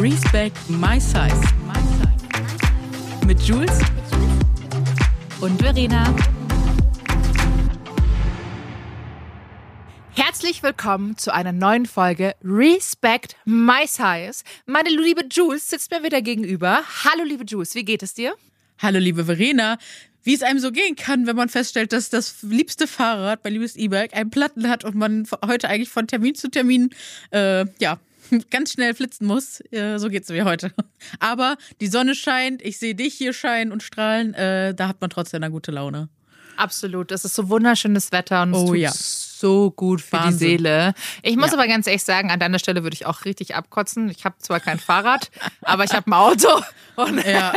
Respect My Size. Mit Jules und Verena. Herzlich willkommen zu einer neuen Folge Respect My Size. Meine liebe Jules sitzt mir wieder gegenüber. Hallo liebe Jules, wie geht es dir? Hallo liebe Verena. Wie es einem so gehen kann, wenn man feststellt, dass das liebste Fahrrad, mein liebes E-Bike, einen Platten hat und man heute eigentlich von Termin zu Termin, äh, ja, ganz schnell flitzen muss. Äh, so geht's mir heute. Aber die Sonne scheint, ich sehe dich hier scheinen und strahlen, äh, da hat man trotzdem eine gute Laune. Absolut. Es ist so wunderschönes Wetter und es Oh tut ja. so gut für Wahnsinn. die Seele. Ich muss Ja. aber ganz ehrlich sagen, an deiner Stelle würde ich auch richtig abkotzen. Ich habe zwar kein Fahrrad, aber ich habe ein Auto. Und Ja.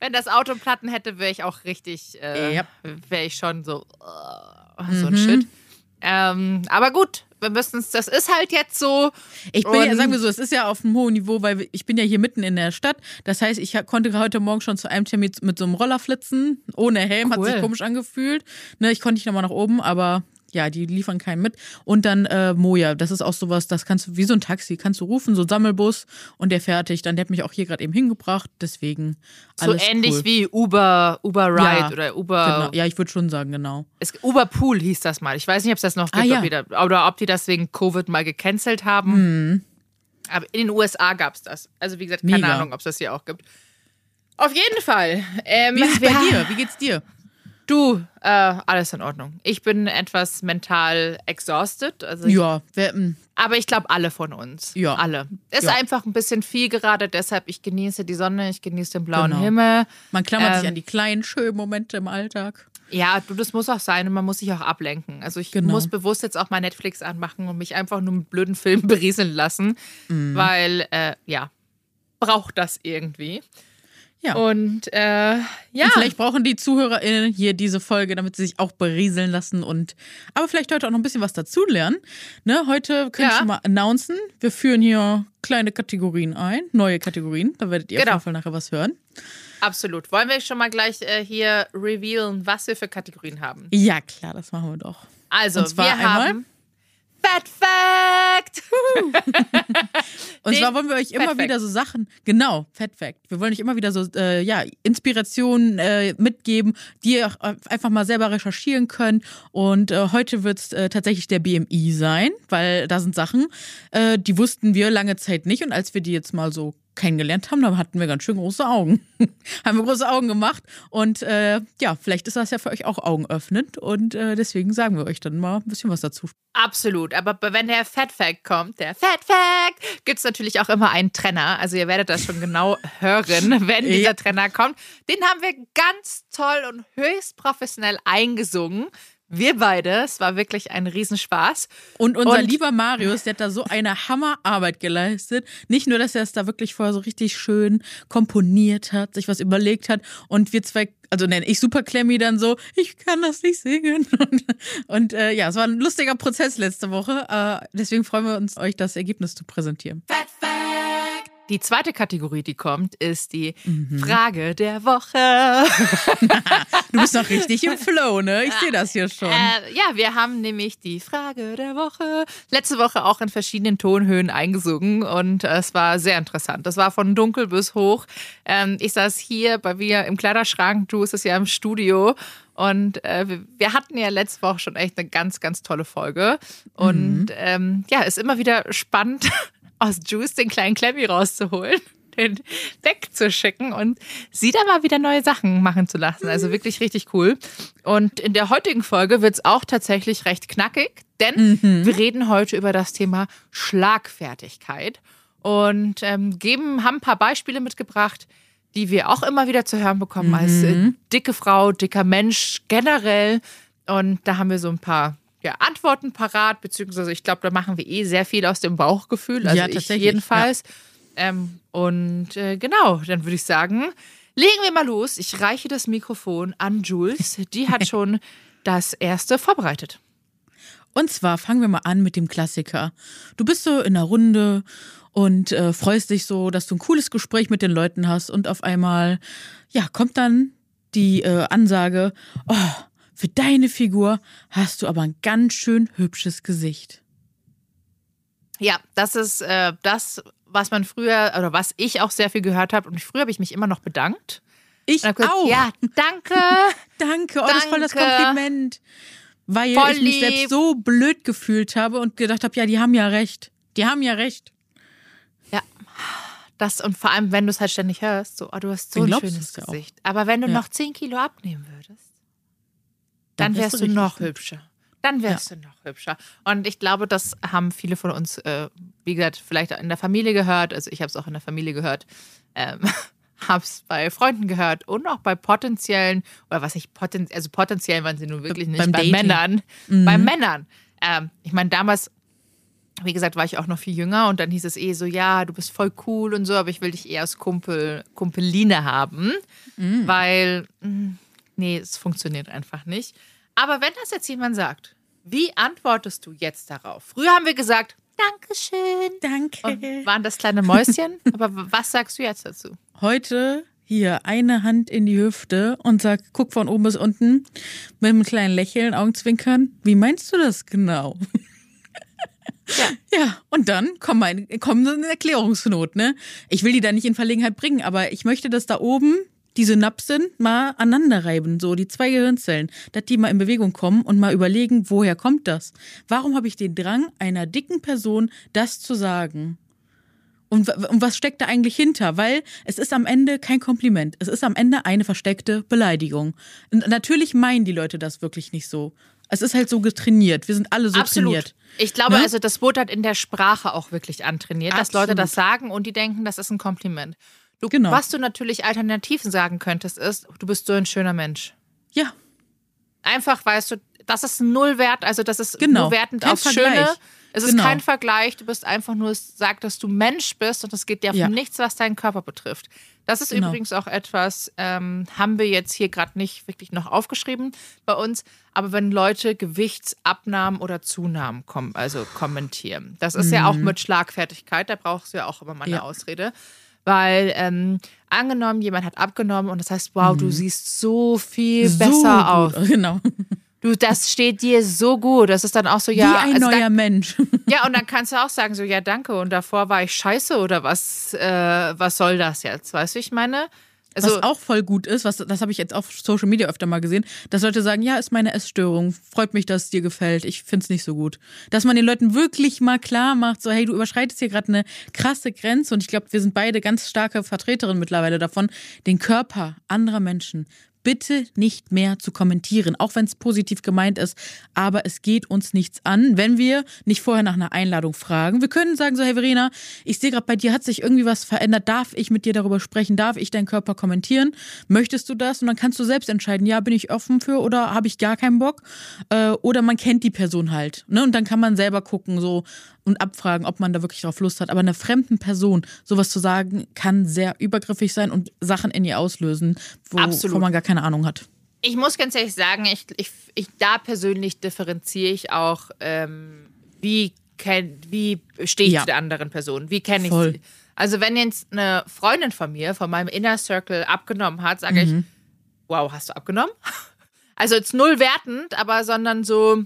wenn das Auto Platten hätte, wäre ich auch richtig, äh, Ja. wäre ich schon so, äh, so ein Mhm. Shit. Ähm, aber gut, wir müssen es, das ist halt jetzt so. Ich bin ja, sagen wir so, es ist ja auf einem hohen Niveau, weil ich bin ja hier mitten in der Stadt. Das heißt, ich konnte heute Morgen schon zu einem Termin mit so einem Roller flitzen, ohne Helm, hat Cool. sich komisch angefühlt. Ne, ich konnte nicht nochmal nach oben, aber ja, die liefern keinen mit. Und dann äh, Moja, das ist auch sowas, das kannst du, wie so ein Taxi, kannst du rufen, so ein Sammelbus und der fertig. Dann der hat mich auch hier gerade eben hingebracht, deswegen alles so ähnlich cool. wie Uber, Uber Ride Ja, oder Uber. Genau. Ja, ich würde schon sagen, genau. Es, Uber Pool hieß das mal. Ich weiß nicht, ob es das noch gibt Ah, ja. ob wieder, oder ob die das wegen Covid mal gecancelt haben. Aber in den USA gab es das. Also wie gesagt, keine Hm. Mega. Ahnung, ob es das hier auch gibt. Auf jeden Fall. Ähm, Wie ist es bei dir? Wie geht's dir? Du, äh, alles in Ordnung. Ich bin etwas mental exhausted. Also Ja, wer, mm, Aber ich glaube, alle von uns. Ja. Alle. Ist Ja. einfach ein bisschen viel gerade, deshalb ich genieße die Sonne, ich genieße den blauen Genau. Himmel. man klammert sich Ähm, an die kleinen, schönen Momente im Alltag. Ja, du, das muss auch sein und man muss sich auch ablenken. Also ich Genau. muss bewusst jetzt auch mal Netflix anmachen und mich einfach nur mit blöden Filmen berieseln lassen, Mhm. weil, äh, ja, braucht das irgendwie. Ja. Und äh, ja, Und vielleicht brauchen die ZuhörerInnen hier diese Folge, damit sie sich auch berieseln lassen und aber vielleicht heute auch noch ein bisschen was dazulernen. Ne, heute können Ja. wir schon mal announcen. Wir führen hier kleine Kategorien ein, neue Kategorien. Da werdet ihr Genau. auf jeden Fall nachher was hören. absolut. Wollen wir schon mal gleich äh, hier revealen, was wir für Kategorien haben? Ja, klar, das machen wir doch. Also, wir haben Fat Fact! Und Den zwar wollen wir euch immer Fat Fact. wieder so Sachen, genau, Fat Fact. Wir wollen euch immer wieder so, äh, ja, Inspirationen äh, mitgeben, die ihr auch einfach mal selber recherchieren könnt. Und äh, heute wird es äh, tatsächlich der BMI sein, weil da sind Sachen, äh, die wussten wir lange Zeit nicht. Und als wir die jetzt mal so kennengelernt haben, da hatten wir ganz schön große Augen. haben wir große Augen gemacht. Und äh, ja, vielleicht ist das ja für euch auch augenöffnend. Und äh, deswegen sagen wir euch dann mal ein bisschen was dazu. Absolut, aber wenn der Fat Fact kommt, der Fat Fact, gibt es natürlich auch immer einen Trenner. Also ihr werdet das schon genau hören, wenn dieser Ja. Trenner kommt. Den haben wir ganz toll und höchst professionell eingesungen. Wir beide, es war wirklich ein Riesenspaß. Und unser Und- lieber Marius, der hat da so eine Hammerarbeit geleistet. Nicht nur, dass er es da wirklich vorher so richtig schön komponiert hat, sich was überlegt hat und wir zwei, also nenne ich Super Clemmy dann so, ich kann das nicht singen. Und, und äh, ja, es war ein lustiger Prozess letzte Woche. Äh, deswegen freuen wir uns, euch das Ergebnis zu präsentieren. Die zweite Kategorie, die kommt, ist die Mhm. Frage der Woche. Du bist noch richtig im Flow, ne? Ich sehe das hier schon. Äh, ja, wir haben nämlich die Frage der Woche letzte Woche auch in verschiedenen Tonhöhen eingesungen und äh, es war sehr interessant. Das war von dunkel bis hoch. Ähm, ich saß hier bei mir im Kleiderschrank, du ist es ja im Studio. Und äh, wir- hatten ja letzte Woche schon echt eine ganz, ganz tolle Folge. Und ähm, ja, ist immer wieder spannend, aus Juice den kleinen Clemmy rauszuholen, den wegzuschicken und sie da mal wieder neue Sachen machen zu lassen. Also wirklich richtig cool. Und in der heutigen Folge wird es auch tatsächlich recht knackig, denn wir reden heute über das Thema Schlagfertigkeit und ähm, geben, haben ein paar Beispiele mitgebracht, die wir auch immer wieder zu hören bekommen als äh, dicke Frau, dicker Mensch generell. Und da haben wir so ein paar ja, Antworten parat, beziehungsweise ich glaube, da machen wir eh sehr viel aus dem Bauchgefühl. Also Ja, ich tatsächlich, jedenfalls. Ähm, und äh, genau, dann würde ich sagen, legen wir mal los. Ich reiche das Mikrofon an Jules. Die hat schon das erste vorbereitet. Und zwar fangen wir mal an mit dem Klassiker. Du bist so in einer Runde und äh, freust dich so, dass du ein cooles Gespräch mit den Leuten hast und auf einmal, ja, kommt dann die äh, Ansage, oh, für deine Figur hast du aber ein ganz schön hübsches Gesicht. Ja, das ist äh, das was man früher, oder was ich auch sehr viel gehört habe, und früher habe ich mich immer noch bedankt. Ich gesagt, auch. Ja, danke. Danke, oh, das ist voll das. Kompliment. Weil Voll ich mich lieb. selbst so blöd gefühlt habe und gedacht habe, ja, die haben ja recht. Die haben ja recht. Ja. Das, und vor allem, wenn du es halt ständig hörst, so, oh, du hast so ein schönes. Gesicht. Aber wenn du Ja. noch 10 Kilo abnehmen würdest, Dann dann wärst du noch hübsch. hübscher. Dann wärst du noch hübscher. Und ich glaube, das haben viele von uns, äh, wie gesagt, vielleicht in der Familie gehört. Also ich habe es auch in der Familie gehört. Ähm, habe es bei Freunden gehört und auch bei potenziellen, oder was ich poten, also potenziell waren sie nun wirklich nicht, Beim bei Dating. Männern. Bei Männern. Ähm, ich meine, damals wie gesagt, war ich auch noch viel jünger und dann hieß es eh so, ja, du bist voll cool und so, aber ich will dich eher als Kumpel, Kumpeline haben, weil, mh, nee, es funktioniert einfach nicht. Aber wenn das jetzt jemand sagt, wie antwortest du jetzt darauf? Früher haben wir gesagt, Dankeschön. Danke. Und waren das kleine Mäuschen? aber was sagst du jetzt dazu? Heute hier eine Hand in die Hüfte und sag, guck von oben bis unten mit einem kleinen Lächeln, Augenzwinkern. Wie meinst du das genau? Ja. Ja, und dann kommt mein, kommt eine Erklärungsnot, ne? Ich will die da nicht in Verlegenheit bringen, aber ich möchte, dass da oben die Synapsen mal aneinander reiben, so die zwei Gehirnzellen, dass die mal in Bewegung kommen und mal überlegen, woher kommt das? Warum habe ich den Drang, einer dicken Person das zu sagen? Und, und was steckt da eigentlich hinter? Weil es ist am Ende kein Kompliment. Es ist am Ende eine versteckte Beleidigung. Und natürlich meinen die Leute das wirklich nicht so. Es ist halt so getrainiert. Wir sind alle so trainiert. Ich glaube, Ne? also das wurde halt in der Sprache auch wirklich antrainiert, dass Leute Absolut. das sagen und die denken, das ist ein Kompliment. Du, Genau. Was du natürlich alternativ sagen könntest, ist, du bist so ein schöner Mensch. Ja, Einfach, weißt du, das ist null wert, also das ist Genau. nur wertend Kein aufs Vergleich. Schöne. Es ist Genau. kein Vergleich, du bist einfach nur, es sagt, dass du Mensch bist und es geht dir Ja. um nichts, was deinen Körper betrifft. Das ist Genau. übrigens auch etwas, ähm, haben wir jetzt hier gerade nicht wirklich noch aufgeschrieben bei uns, aber wenn Leute Gewichtsabnahmen oder Zunahmen kommen, also kommentieren. Das ist ja auch mit Schlagfertigkeit, da brauchst du ja auch immer mal eine Mhm. Ja. Ausrede. Weil ähm, angenommen, jemand hat abgenommen und das heißt, wow, du siehst so viel so besser gut. aus. Genau. Du, das steht dir so gut. Das ist dann auch so, ja. Wie ein also neuer dann, Mensch. ja, und dann kannst du auch sagen, so, ja, danke. Und davor war ich scheiße oder was, äh, was soll das jetzt? Weißt du, ich meine? Also, was auch voll gut ist, was, das habe ich jetzt auf Social Media öfter mal gesehen, dass Leute sagen, ja, ist meine Essstörung, freut mich, dass es dir gefällt, ich find's nicht so gut. Dass man den Leuten wirklich mal klar macht, so, hey, du überschreitest hier gerade eine krasse Grenze und ich glaube, wir sind beide ganz starke Vertreterinnen mittlerweile davon, den Körper anderer Menschen bitte nicht mehr zu kommentieren, auch wenn es positiv gemeint ist. Aber es geht uns nichts an, wenn wir nicht vorher nach einer Einladung fragen. Wir können sagen so, hey Verena, ich sehe gerade bei dir hat sich irgendwie was verändert. Darf ich mit dir darüber sprechen? Darf ich deinen Körper kommentieren? Möchtest du das? Und dann kannst du selbst entscheiden, ja, bin ich offen für oder habe ich gar keinen Bock? Äh, oder man kennt die Person halt. Ne? Und dann kann man selber gucken so und abfragen, ob man da wirklich drauf Lust hat. Aber einer fremden Person sowas zu sagen, kann sehr übergriffig sein und Sachen in ihr auslösen, Absolut. man gar keine Ahnung hat. ich muss ganz ehrlich sagen, ich, ich, ich da persönlich differenziere ich auch, ähm, wie, kenn, wie stehe ich Ja. zu der anderen Person? Wie kenne ich sie? Also, wenn jetzt eine Freundin von mir, von meinem Inner Circle abgenommen hat, sage ich, wow, hast du abgenommen? Also jetzt null wertend, aber sondern so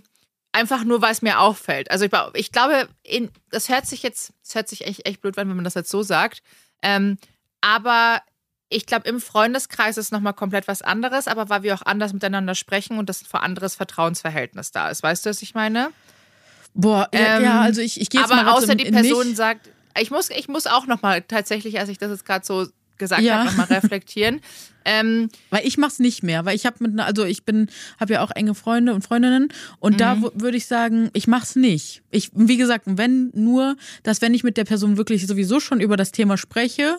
einfach nur, weil es mir auffällt. Also ich, ich glaube, in, das hört sich jetzt, das hört sich echt, echt blöd an, wenn man das jetzt so sagt. Ähm, aber ich glaube, im Freundeskreis ist nochmal komplett was anderes, aber weil wir auch anders miteinander sprechen und das ein anderes Vertrauensverhältnis da ist. Weißt du, was ich meine? Boah, ja, Ähm, ja, also ich, ich gehe jetzt aber mal außer in, die Person mich. sagt, ich muss, ich muss auch nochmal tatsächlich, als ich das jetzt gerade so gesagt Ja. habe, nochmal reflektieren. Ähm, Weil ich mach's nicht mehr, weil ich habe mit einer, also ich bin, habe ja auch enge Freunde und Freundinnen und da Mhm. w- würde ich sagen, ich mach's nicht. Ich, wie gesagt, wenn nur, dass wenn ich mit der Person wirklich sowieso schon über das Thema spreche,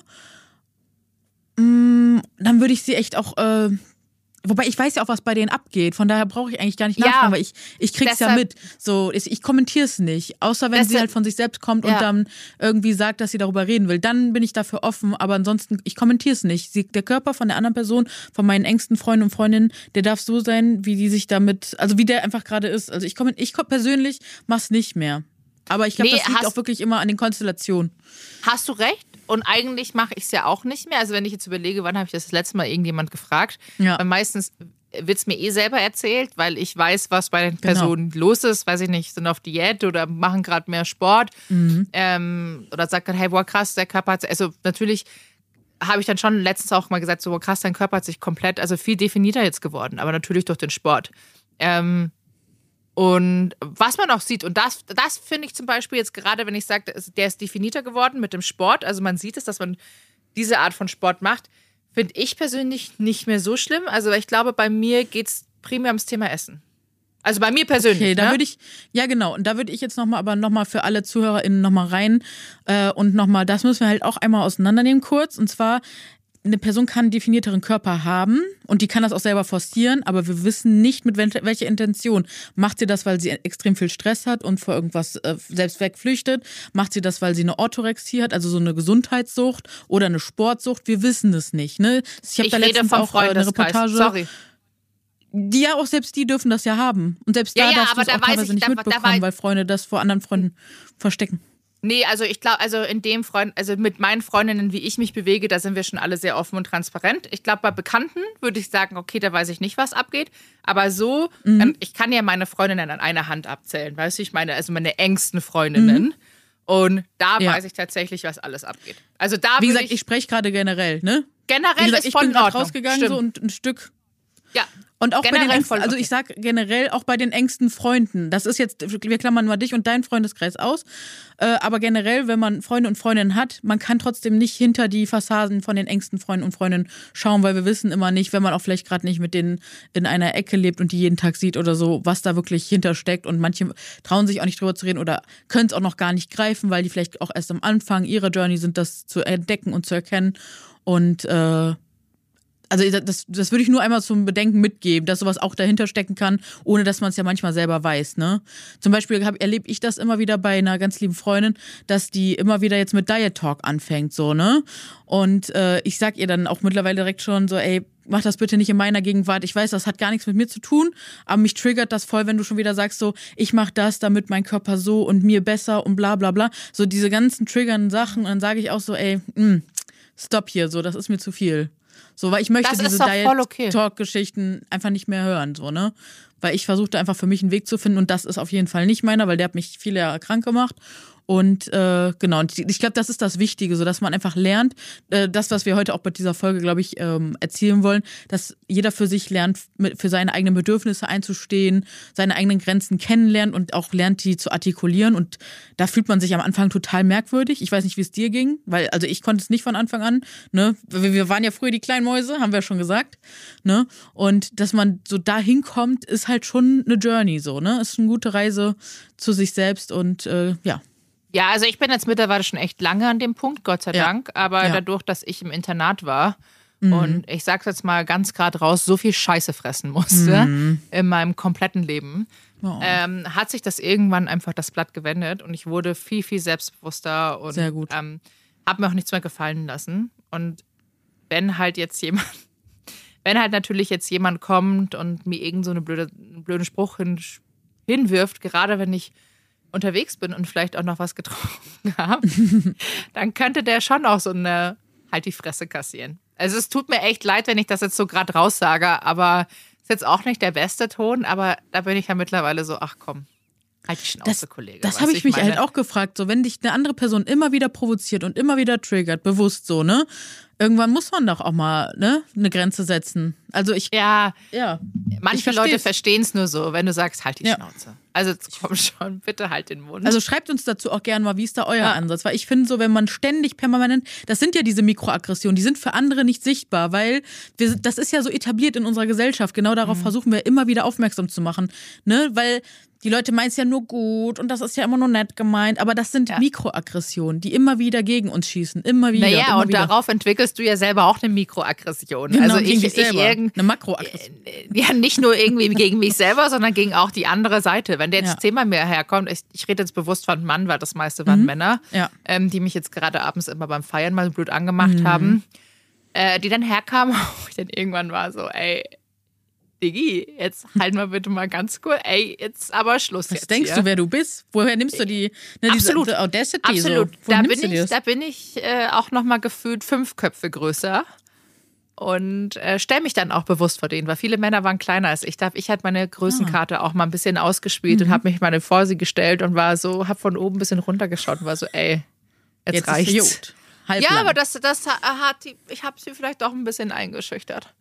mh, dann würde ich sie echt auch, äh, wobei ich weiß ja auch, was bei denen abgeht, von daher brauche ich eigentlich gar nicht Ja. nachfragen, weil ich, ich krieg's ja Deshalb- mit. So, ich, ich kommentiere es nicht, außer wenn sie Deshalb- halt von sich selbst kommt Ja. und dann irgendwie sagt, dass sie darüber reden will. Dann bin ich dafür offen, aber ansonsten, ich kommentiere es nicht. Sie, der Körper von der anderen Person, von meinen engsten Freunden und Freundinnen, der darf so sein, wie die sich damit, also wie der einfach gerade ist. Also ich komme, ich komm- persönlich mach's nicht mehr. Aber ich glaube, Nee, das liegt auch wirklich immer an den Konstellationen. Hast du recht? Und eigentlich mache ich es ja auch nicht mehr. Also wenn ich jetzt überlege, wann habe ich das, das letzte Mal irgendjemand gefragt? Ja. Weil meistens wird es mir eh selber erzählt, weil ich weiß, was bei den genau. Personen genau. los ist. Weiß ich nicht, sind auf Diät oder machen gerade mehr Sport. Mhm. Ähm, oder sagt dann, hey, boah, krass, der Körper hat. Also natürlich habe ich dann schon letztens auch mal gesagt, so boah, krass, dein Körper hat sich komplett, also viel definierter jetzt geworden, aber natürlich durch den Sport. Ähm, und was man auch sieht, und das, das finde ich zum Beispiel jetzt gerade, wenn ich sage, der ist definierter geworden mit dem Sport, also man sieht es, dass man diese Art von Sport macht, finde ich persönlich nicht mehr so schlimm. Also ich glaube, bei mir geht es primär ums Thema Essen. Also bei mir persönlich. Okay, da ne? würde ich, ja genau, und da würde ich jetzt nochmal, aber nochmal für alle ZuhörerInnen nochmal rein äh, und nochmal, das müssen wir halt auch einmal auseinandernehmen kurz. Und zwar, eine Person kann einen definierteren Körper haben und die kann das auch selber forcieren, aber wir wissen nicht, mit welcher Intention. Macht sie das, weil sie extrem viel Stress hat und vor irgendwas äh, selbst wegflüchtet? Macht sie das, weil sie eine Orthorexie hat, also so eine Gesundheitssucht oder eine Sportsucht? Wir wissen es nicht. Ne? Ich habe da letztens auch eine Reportage. Sorry. Die ja auch selbst die dürfen das ja haben. Und selbst ja, da ja, darfst du es auch teilweise ich, nicht da, mitbekommen, da weil Freunde das vor anderen Freunden verstecken. Nee, also ich glaube, also in dem Freund, also mit meinen Freundinnen, wie ich mich bewege, da sind wir schon alle sehr offen und transparent. Ich glaube, bei Bekannten würde ich sagen, okay, da weiß ich nicht, was abgeht. Aber so, mhm. ähm, ich kann ja meine Freundinnen an einer Hand abzählen, weißt du, ich meine, also meine engsten Freundinnen. Mhm. Und da ja. weiß ich tatsächlich, was alles abgeht. Also da Wie gesagt, ich, ich spreche gerade generell, ne? Generell gesagt, ist von ich bin rausgegangen Stimmt. so und ein Stück. Ja, und auch generell bei den engsten, also ich sag generell auch bei den engsten Freunden. Das ist jetzt, wir klammern mal dich und deinen Freundeskreis aus. Äh, aber generell, wenn man Freunde und Freundinnen hat, man kann trotzdem nicht hinter die Fassaden von den engsten Freunden und Freundinnen schauen, weil wir wissen immer nicht, wenn man auch vielleicht gerade nicht mit denen in einer Ecke lebt und die jeden Tag sieht oder so, was da wirklich hintersteckt. Und manche trauen sich auch nicht drüber zu reden oder können es auch noch gar nicht greifen, weil die vielleicht auch erst am Anfang ihrer Journey sind, das zu entdecken und zu erkennen. Und äh, also das, das würde ich nur einmal zum Bedenken mitgeben, dass sowas auch dahinter stecken kann, ohne dass man es ja manchmal selber weiß. Ne? Zum Beispiel erlebe ich das immer wieder bei einer ganz lieben Freundin, dass die immer wieder jetzt mit Diet Talk anfängt, so, ne? Und äh, ich sag ihr dann auch mittlerweile direkt schon so, ey, mach das bitte nicht in meiner Gegenwart. Ich weiß, das hat gar nichts mit mir zu tun, aber mich triggert das voll, wenn du schon wieder sagst so, ich mach das, damit mein Körper so und mir besser und bla bla bla. So diese ganzen triggernden Sachen und dann sage ich auch so, ey, mh, mm, stopp hier, so, das ist mir zu viel. So, weil ich möchte diese Diet-Talk-Geschichten okay. einfach nicht mehr hören, so, ne? Weil ich versuchte einfach für mich einen Weg zu finden und das ist auf jeden Fall nicht meiner, weil der hat mich viele Jahre krank gemacht. Und äh, genau, und ich glaube, das ist das Wichtige, so dass man einfach lernt, äh, das, was wir heute auch bei dieser Folge, glaube ich, ähm, erzielen wollen, dass jeder für sich lernt, mit, für seine eigenen Bedürfnisse einzustehen, seine eigenen Grenzen kennenlernt und auch lernt, die zu artikulieren. Und da fühlt man sich am Anfang total merkwürdig. Ich weiß nicht, wie es dir ging, weil, also ich konnte es nicht von Anfang an. Ne? Wir, waren ja früher die kleinen Mäuse, haben wir schon gesagt. Ne? Und dass man so dahin kommt, ist halt schon eine Journey so, ne? Ist eine gute Reise zu sich selbst und äh, ja. Ja, also ich bin jetzt mittlerweile schon echt lange an dem Punkt, Gott sei ja. Dank. Aber ja. dadurch, dass ich im Internat war mhm. und ich sag's jetzt mal ganz gerade raus, so viel Scheiße fressen musste mhm. in meinem kompletten Leben, oh. ähm, hat sich das irgendwann einfach das Blatt gewendet und ich wurde viel, viel selbstbewusster und Sehr gut. Ähm, habe mir auch nichts mehr gefallen lassen. Und wenn halt jetzt jemand, wenn halt natürlich jetzt jemand kommt und mir irgend so eine blöde, einen blöden Spruch hin, hinwirft, gerade wenn ich unterwegs bin und vielleicht auch noch was getrunken habe, dann könnte der schon auch so eine halt die Fresse kassieren. Also es tut mir echt leid, wenn ich das jetzt so gerade raussage, aber ist jetzt auch nicht der beste Ton, aber da bin ich ja mittlerweile so, ach komm, halt die Schnauze, das, Kollege. Das habe ich, ich mich meine. halt auch gefragt, so wenn dich eine andere Person immer wieder provoziert und immer wieder triggert, bewusst so, ne? Irgendwann muss man doch auch mal ne, eine Grenze setzen. Also ich. Ja, ja. Manche Leute verstehen es nur so, wenn du sagst, halt die ja. Schnauze. Also komm schon, bitte halt den Mund. Also schreibt uns dazu auch gerne mal, wie ist da euer ja. Ansatz? Weil ich finde so, wenn man ständig permanent, das sind ja diese Mikroaggressionen, die sind für andere nicht sichtbar, weil wir, das ist ja so etabliert in unserer Gesellschaft. Genau darauf mhm. versuchen wir immer wieder aufmerksam zu machen. Ne? Weil die Leute meinen es ja nur gut und das ist ja immer nur nett gemeint, aber das sind ja. Mikroaggressionen, die immer wieder gegen uns schießen, immer wieder. Naja, und wieder. darauf entwickelst du ja selber auch eine Mikroaggression. Genau, also ich, ich, ich irgend, eine Makroaggression. Ja, nicht nur irgendwie gegen mich selber, sondern gegen auch die andere Seite. Wenn der jetzt ja. Thema mir herkommt, ich, ich, rede jetzt bewusst von Mann, weil das meiste waren mhm. Männer, ja. ähm, die mich jetzt gerade abends immer beim Feiern mal blöd angemacht mhm. haben, äh, die dann herkamen, wo ich dann irgendwann war so, ey, Diggi, jetzt halt mal bitte mal ganz kurz. Ey, jetzt aber Schluss Was jetzt denkst hier. du, wer du bist? Woher nimmst du die ne, Absolut. Diese, Audacity? Absolut. So? Da bin, ich, da bin ich äh, auch noch mal gefühlt fünf Köpfe größer. Und äh, stelle mich dann auch bewusst vor denen, weil viele Männer waren kleiner als ich. Ich hatte meine Größenkarte Ah. auch mal ein bisschen ausgespielt Mhm. und habe mich mal vor sie gestellt und war so, habe von oben ein bisschen runtergeschaut und war so, ey, jetzt, Jetzt reicht's. ist gut. Halb Ja, aber das, das hat die, ich habe sie vielleicht auch ein bisschen eingeschüchtert.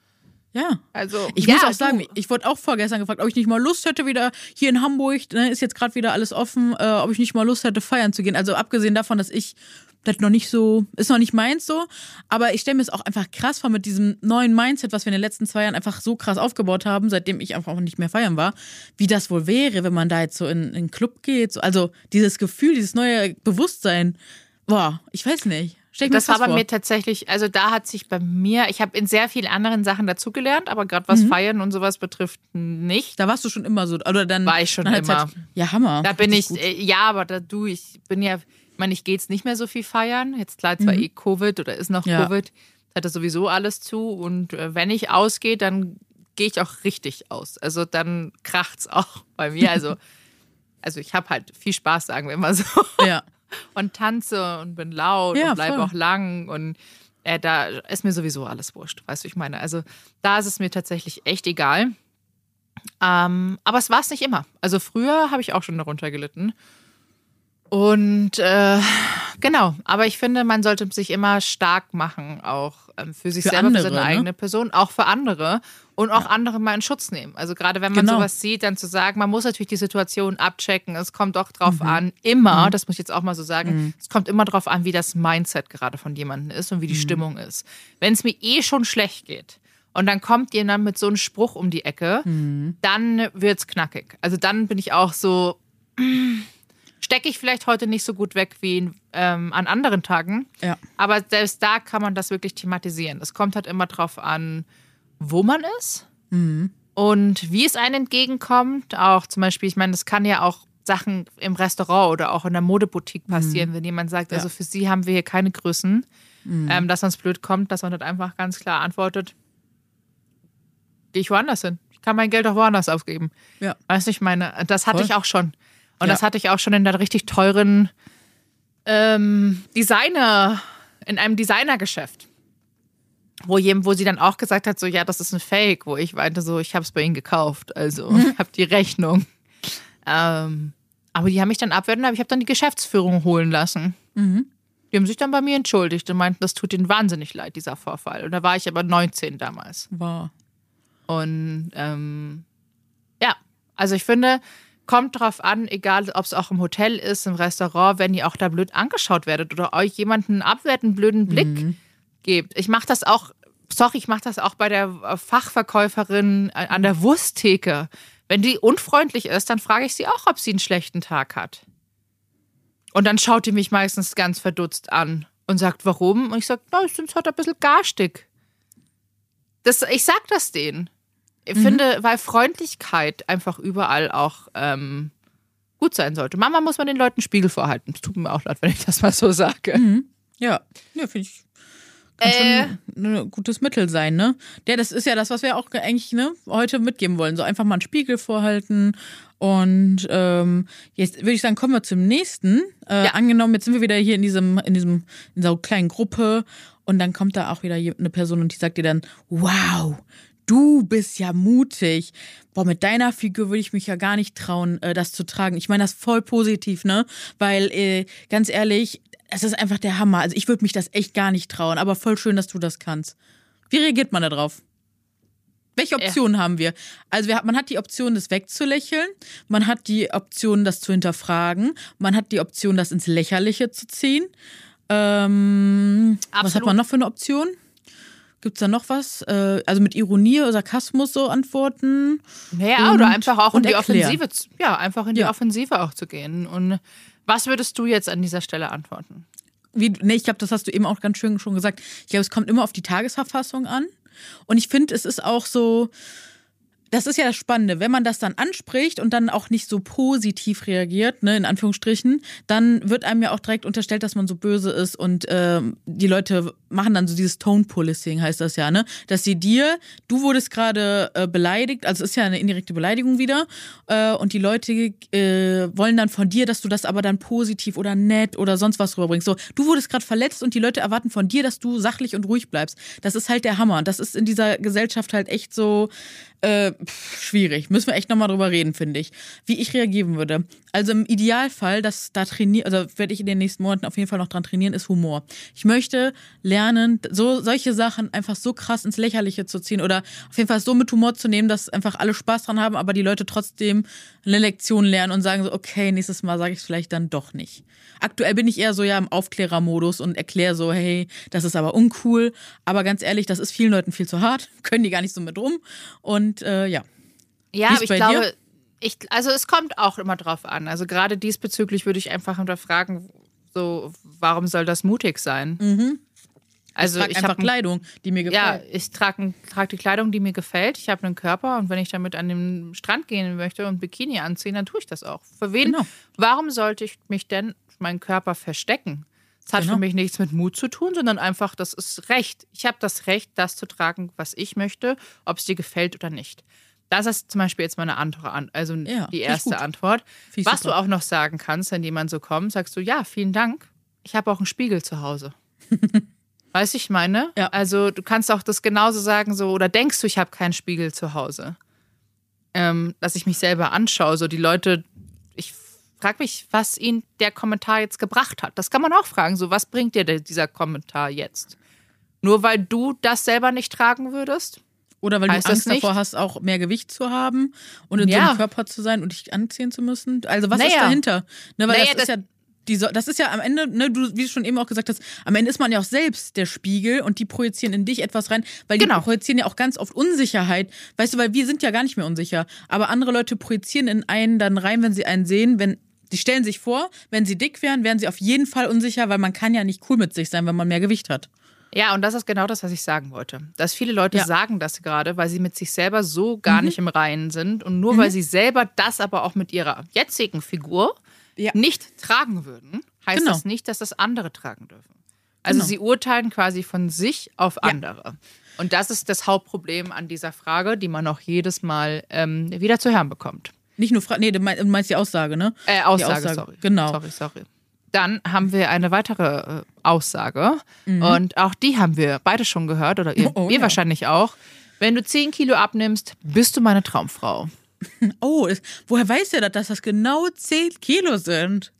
Ja. Also Ich ja, muss auch du- sagen, ich wurde auch vorgestern gefragt, ob ich nicht mal Lust hätte, wieder hier in Hamburg, ne, ist jetzt gerade wieder alles offen, äh, ob ich nicht mal Lust hätte, feiern zu gehen. Also abgesehen davon, dass ich das noch nicht so, ist noch nicht meins so, aber ich stelle mir es auch einfach krass vor mit diesem neuen Mindset, was wir in den letzten zwei Jahren einfach so krass aufgebaut haben, seitdem ich einfach auch nicht mehr feiern war, wie das wohl wäre, wenn man da jetzt so in, in einen Club geht. So, also dieses Gefühl, dieses neue Bewusstsein, boah, ich weiß nicht. Mir Das war bei vor. mir tatsächlich, also da hat sich bei mir, ich habe in sehr vielen anderen Sachen dazugelernt, aber gerade was Feiern und sowas betrifft nicht. Da warst du schon immer so, oder dann War ich schon hat's immer. Halt, ja, Hammer. Da bin ich, gut. äh, ja, aber da du, ich bin ja, meine, ich gehe jetzt nicht mehr so viel feiern. Jetzt klar, zwar eh Covid oder ist noch Mhm. Ja. Covid, hat das sowieso alles zu. Und äh, wenn ich ausgehe, dann gehe ich auch richtig aus. Also dann kracht's auch bei mir. Also, also ich habe halt viel Spaß, sagen wir mal so. Ja. Und tanze und bin laut Ja, und bleibe auch lang. Und äh, da ist mir sowieso alles wurscht, weißt du, ich meine. Also da ist es mir tatsächlich echt egal. Ähm, aber es war es nicht immer. Also früher habe ich auch schon darunter gelitten. Und äh, genau, aber ich finde, man sollte sich immer stark machen, auch ähm, für sich Für selber, andere, für seine ne? eigene Person, auch für andere und auch andere mal in Schutz nehmen. Also gerade wenn man Genau. sowas sieht, dann zu sagen, man muss natürlich die Situation abchecken. Es kommt auch drauf Mhm. an, immer, das muss ich jetzt auch mal so sagen, es kommt immer drauf an, wie das Mindset gerade von jemandem ist und wie die Mhm. Stimmung ist. Wenn es mir eh schon schlecht geht und dann kommt jemand mit so einem Spruch um die Ecke, Mhm. dann wird's knackig. Also dann bin ich auch so, stecke ich vielleicht heute nicht so gut weg wie ähm, an anderen Tagen. Ja. Aber selbst da kann man das wirklich thematisieren. Es kommt halt immer drauf an, wo man ist und wie es einem entgegenkommt. Auch zum Beispiel, ich meine, das kann ja auch Sachen im Restaurant oder auch in der Modeboutique passieren, wenn jemand sagt, also für sie haben wir hier keine Größen, ähm, dass uns blöd kommt, dass man dann einfach ganz klar antwortet, gehe ich woanders hin. Ich kann mein Geld auch woanders ausgeben. Ja. Weißt du, ich meine, das hatte Voll. ich auch schon. Und Ja. das hatte ich auch schon in der richtig teuren ähm, Designer, in einem Designergeschäft. Wo, wo sie dann auch gesagt hat, so, ja, das ist ein Fake, wo ich meinte, so, ich habe es bei ihnen gekauft, also Mhm. habe die Rechnung. Ähm, aber die haben mich dann abwerten, aber ich habe dann die Geschäftsführung holen lassen. Mhm. Die haben sich dann bei mir entschuldigt und meinten, das tut ihnen wahnsinnig leid, dieser Vorfall. Und da war ich aber 19 damals. Wow. Und ähm, ja, also ich finde, kommt drauf an, egal ob es auch im Hotel ist, im Restaurant, wenn ihr auch da blöd angeschaut werdet oder euch jemanden abwertenden blöden Blick gebt. Ich mache das auch, sorry, ich mache das auch bei der äh, Fachverkäuferin äh, an der Wursttheke. Wenn die unfreundlich ist, dann frage ich sie auch, ob sie einen schlechten Tag hat. Und dann schaut die mich meistens ganz verdutzt an und sagt, warum? Und ich sage, no, ich bin heute ein bisschen garstig. Das, ich sag das denen. Ich finde, weil Freundlichkeit einfach überall auch ähm, gut sein sollte. Manchmal muss man den Leuten Spiegel vorhalten. Es tut mir auch leid, wenn ich das mal so sage. Ja, ja finde ich. Kann Äh. schon ein gutes Mittel sein, ne? Ja, das ist ja das, was wir auch eigentlich ne, heute mitgeben wollen. So einfach mal einen Spiegel vorhalten. Und ähm, jetzt würde ich sagen, kommen wir zum nächsten. Äh, Ja. Angenommen, jetzt sind wir wieder hier in diesem, in diesem, in dieser kleinen Gruppe und dann kommt da auch wieder eine Person und die sagt dir dann, wow, du bist ja mutig. Boah, mit deiner Figur würde ich mich ja gar nicht trauen, äh, das zu tragen. Ich meine das voll positiv, ne? Weil, äh, ganz ehrlich, es ist einfach der Hammer. Also ich würde mich das echt gar nicht trauen, aber voll schön, dass du das kannst. Wie reagiert man da drauf? Welche Optionen haben wir? Also wir, man hat die Option, das wegzulächeln, man hat die Option, das zu hinterfragen, man hat die Option, das ins Lächerliche zu ziehen. Ähm, was hat man noch für eine Option? Gibt es da noch was? Äh, also mit Ironie oder Sarkasmus so antworten? Naja, Und- oder einfach auch in die erklären. Offensive. zu- Ja, einfach in die Ja. Offensive auch zu gehen. Und was würdest du jetzt an dieser Stelle antworten? Wie, nee, ich glaube, das hast du eben auch ganz schön schon gesagt. Ich glaube, es kommt immer auf die Tagesverfassung an. Und ich finde, es ist auch so, das ist ja das Spannende, wenn man das dann anspricht und dann auch nicht so positiv reagiert, ne, in Anführungsstrichen, dann wird einem ja auch direkt unterstellt, dass man so böse ist und äh, die Leute machen dann so dieses Tone Policing, heißt das ja, ne, dass sie dir, du wurdest gerade äh, beleidigt, also ist ja eine indirekte Beleidigung wieder äh, und die Leute äh, wollen dann von dir, dass du das aber dann positiv oder nett oder sonst was rüberbringst. So, du wurdest gerade verletzt und die Leute erwarten von dir, dass du sachlich und ruhig bleibst. Das ist halt der Hammer. Das ist in dieser Gesellschaft halt echt so äh, pff, schwierig. Müssen wir echt nochmal drüber reden, finde ich. Wie ich reagieren würde. Also im Idealfall, dass da trainieren, also werde ich in den nächsten Monaten auf jeden Fall noch dran trainieren, ist Humor. Ich möchte lernen, so solche Sachen einfach so krass ins Lächerliche zu ziehen oder auf jeden Fall so mit Humor zu nehmen, dass einfach alle Spaß dran haben, aber die Leute trotzdem eine Lektion lernen und sagen so, okay, nächstes Mal sage ich es vielleicht dann doch nicht. Aktuell bin ich eher so ja im Aufklärermodus und erkläre so, hey, das ist aber uncool. Aber ganz ehrlich, das ist vielen Leuten viel zu hart, können die gar nicht so mit rum. Und äh, ja. Ja, aber ich glaube, ich, also es kommt auch immer drauf an. Also gerade diesbezüglich würde ich einfach hinterfragen, so, warum soll das mutig sein? Mhm. Also ich trage Kleidung, die mir gefällt. Ja, ich trage trag die Kleidung, die mir gefällt. Ich habe einen Körper und wenn ich damit an den Strand gehen möchte und Bikini anziehen, dann tue ich das auch. Für wen? Genau. Warum sollte ich mich denn meinen Körper verstecken? Das hat Genau. für mich nichts mit Mut zu tun, sondern einfach, das ist Recht. Ich habe das Recht, das zu tragen, was ich möchte, ob es dir gefällt oder nicht. Das ist zum Beispiel jetzt meine Antwort, also Ja, die erste. Antwort. Finde ich Was super. du auch noch sagen kannst, wenn jemand so kommt, sagst du, ja, vielen Dank. Ich habe auch einen Spiegel zu Hause. Weißt du, ich meine? Ja. Also du kannst auch das genauso sagen, so, oder denkst du, ich habe keinen Spiegel zu Hause? Ähm, dass ich mich selber anschaue. So die Leute, ich frage mich, was ihnen der Kommentar jetzt gebracht hat. Das kann man auch fragen. So, was bringt dir dieser Kommentar jetzt? Nur weil du das selber nicht tragen würdest? Oder weil Heißt du das Angst davor hast, auch mehr Gewicht zu haben und in so Ja. einem Körper zu sein und dich anziehen zu müssen. Also was ist Naja. dahinter? Ne, weil Naja, das ist ja die, so- das ist ja am Ende, ne, du, wie du schon eben auch gesagt hast, am Ende ist man ja auch selbst der Spiegel und die projizieren in dich etwas rein, weil die Genau. projizieren ja auch ganz oft Unsicherheit. Weißt du, weil wir sind ja gar nicht mehr unsicher. Aber andere Leute projizieren in einen dann rein, wenn sie einen sehen, wenn die stellen sich vor, wenn sie dick wären, wären sie auf jeden Fall unsicher, weil man kann ja nicht cool mit sich sein, wenn man mehr Gewicht hat. Ja, und das ist genau das, was ich sagen wollte. Dass viele Leute Ja. sagen das gerade, weil sie mit sich selber so gar nicht im Reinen sind und nur weil sie selber das aber auch mit ihrer jetzigen Figur Ja. nicht tragen würden, heißt Genau. das nicht, dass das andere tragen dürfen. Also Genau. sie urteilen quasi von sich auf andere. Und das ist das Hauptproblem an dieser Frage, die man auch jedes Mal ähm, wieder zu hören bekommt. Nicht nur Fra nee, du mein- du meinst die Aussage, ne? Äh, Aussage, Aussage, sorry. genau. Sorry, sorry. Dann haben wir eine weitere äh, Aussage Mhm. und auch die haben wir beide schon gehört oder ihr, Oh, ihr ja. wahrscheinlich auch. Wenn du 10 Kilo abnimmst, bist du meine Traumfrau. Oh, ist, woher weiß der das, dass das genau 10 Kilo sind?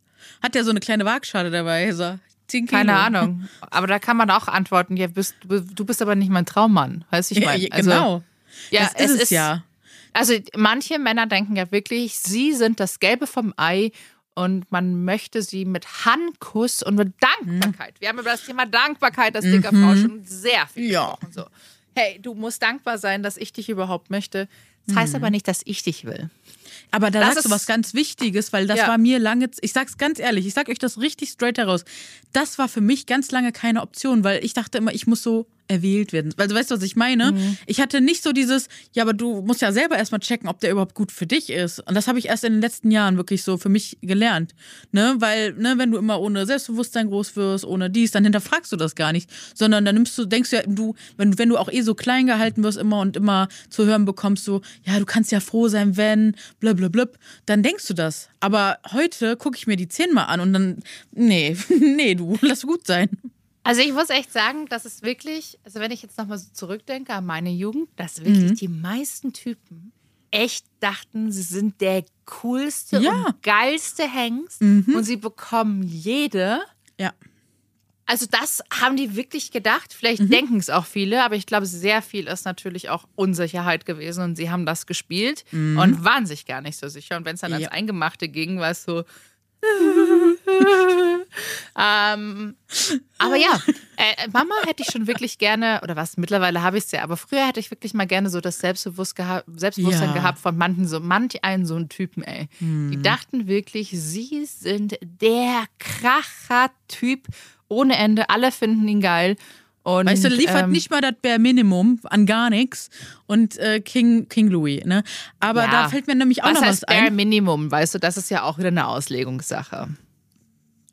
Hat der so eine kleine Waagschale dabei? Ist er 10 Kilo? Keine Ahnung. Aber da kann man auch antworten, ja, bist, du bist aber nicht mein Traummann. Weißt du, ich meine? ja, genau. ja, das ist es ja. Also manche Männer denken ja wirklich, sie sind das Gelbe vom Ei und man möchte sie mit Handkuss und mit Dankbarkeit. Wir haben über das Thema Dankbarkeit, das Dicker Frau, schon sehr viel Mhm. Ja. gesprochen. So. Hey, du musst dankbar sein, dass ich dich überhaupt möchte. Das heißt aber nicht, dass ich dich will. Aber da Das sagst du ist- was ganz Wichtiges, weil das Ja. war mir lange, ich sag's ganz ehrlich, ich sag euch das richtig straight heraus. Das war für mich ganz lange keine Option, weil ich dachte immer, ich muss so erwählt werden. Also weißt du, was ich meine? Mhm. Ich hatte nicht so dieses, ja, aber du musst ja selber erstmal checken, ob der überhaupt gut für dich ist. Und das habe ich erst in den letzten Jahren wirklich so für mich gelernt. Ne? Weil, ne, wenn du immer ohne Selbstbewusstsein groß wirst, ohne dies, dann hinterfragst du das gar nicht. Sondern dann nimmst du, denkst du ja, du, wenn, wenn du auch eh so klein gehalten wirst immer und immer zu hören bekommst, so, ja, du kannst ja froh sein, wenn, blablabla, dann denkst du das. Aber heute gucke ich mir die Zehn mal an und dann, nee, nee, du, lass gut sein. Also ich muss echt sagen, das ist wirklich, also wenn ich jetzt nochmal so zurückdenke an meine Jugend, dass wirklich Mhm. die meisten Typen echt dachten, sie sind der coolste Ja. Mhm. und geilste Hengst und sie bekommen jede. Ja. Also das haben die wirklich gedacht. Vielleicht Mhm. denken es auch viele, aber ich glaube, sehr viel ist natürlich auch Unsicherheit gewesen und sie haben das gespielt und waren sich gar nicht so sicher. Und wenn es dann ans Mhm. Ja. Eingemachte ging, war es so. ähm, aber ja, äh, Mama hätte ich schon wirklich gerne, oder was, mittlerweile habe ich es ja, aber früher hätte ich wirklich mal gerne so das Selbstbewusst geha Selbstbewusstsein Ja. gehabt von manchen, so manch einen so einen Typen, ey. Die dachten wirklich, sie sind der Kracher-Typ ohne Ende. Alle finden ihn geil. Und, Weißt du, liefert ähm, nicht mal das Bare Minimum an gar nichts und äh, King, King Louis, ne? Aber ja. da fällt mir nämlich auch was noch heißt was Bare ein. Minimum, weißt du, das ist ja auch wieder eine Auslegungssache.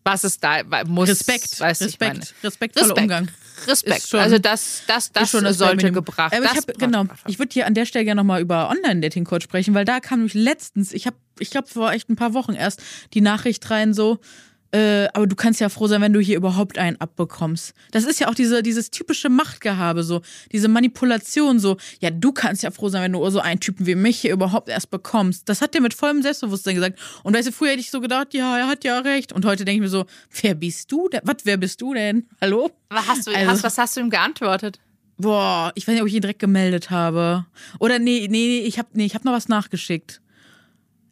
Was ist da, muss, Respekt, weißt du, ich Respekt, meine. respektvoller Respekt. Umgang. Respekt. Schon- also das, das, das ist schon das Bare sollte gebracht. Aber ich hab, genau, ich würde hier an der Stelle gerne nochmal über Online-Dating-Coach sprechen, weil da kam nämlich letztens, ich habe, ich glaube, vor echt ein paar Wochen erst die Nachricht rein so, äh, aber du kannst ja froh sein, wenn du hier überhaupt einen abbekommst. Das ist ja auch diese, dieses typische Machtgehabe, so, diese Manipulation, so, ja, du kannst ja froh sein, wenn du so einen Typen wie mich hier überhaupt erst bekommst. Das hat der mit vollem Selbstbewusstsein gesagt. Und weißt du, früher hätte ich so gedacht, ja, er hat ja recht. Und heute denke ich mir so, wer bist du denn? Was, wer bist du denn? Hallo? Aber hast du, Also- hast, was hast du ihm geantwortet? Boah, ich weiß nicht, ob ich ihn direkt gemeldet habe. Oder nee, nee, nee, ich habe nee, ich hab noch was nachgeschickt.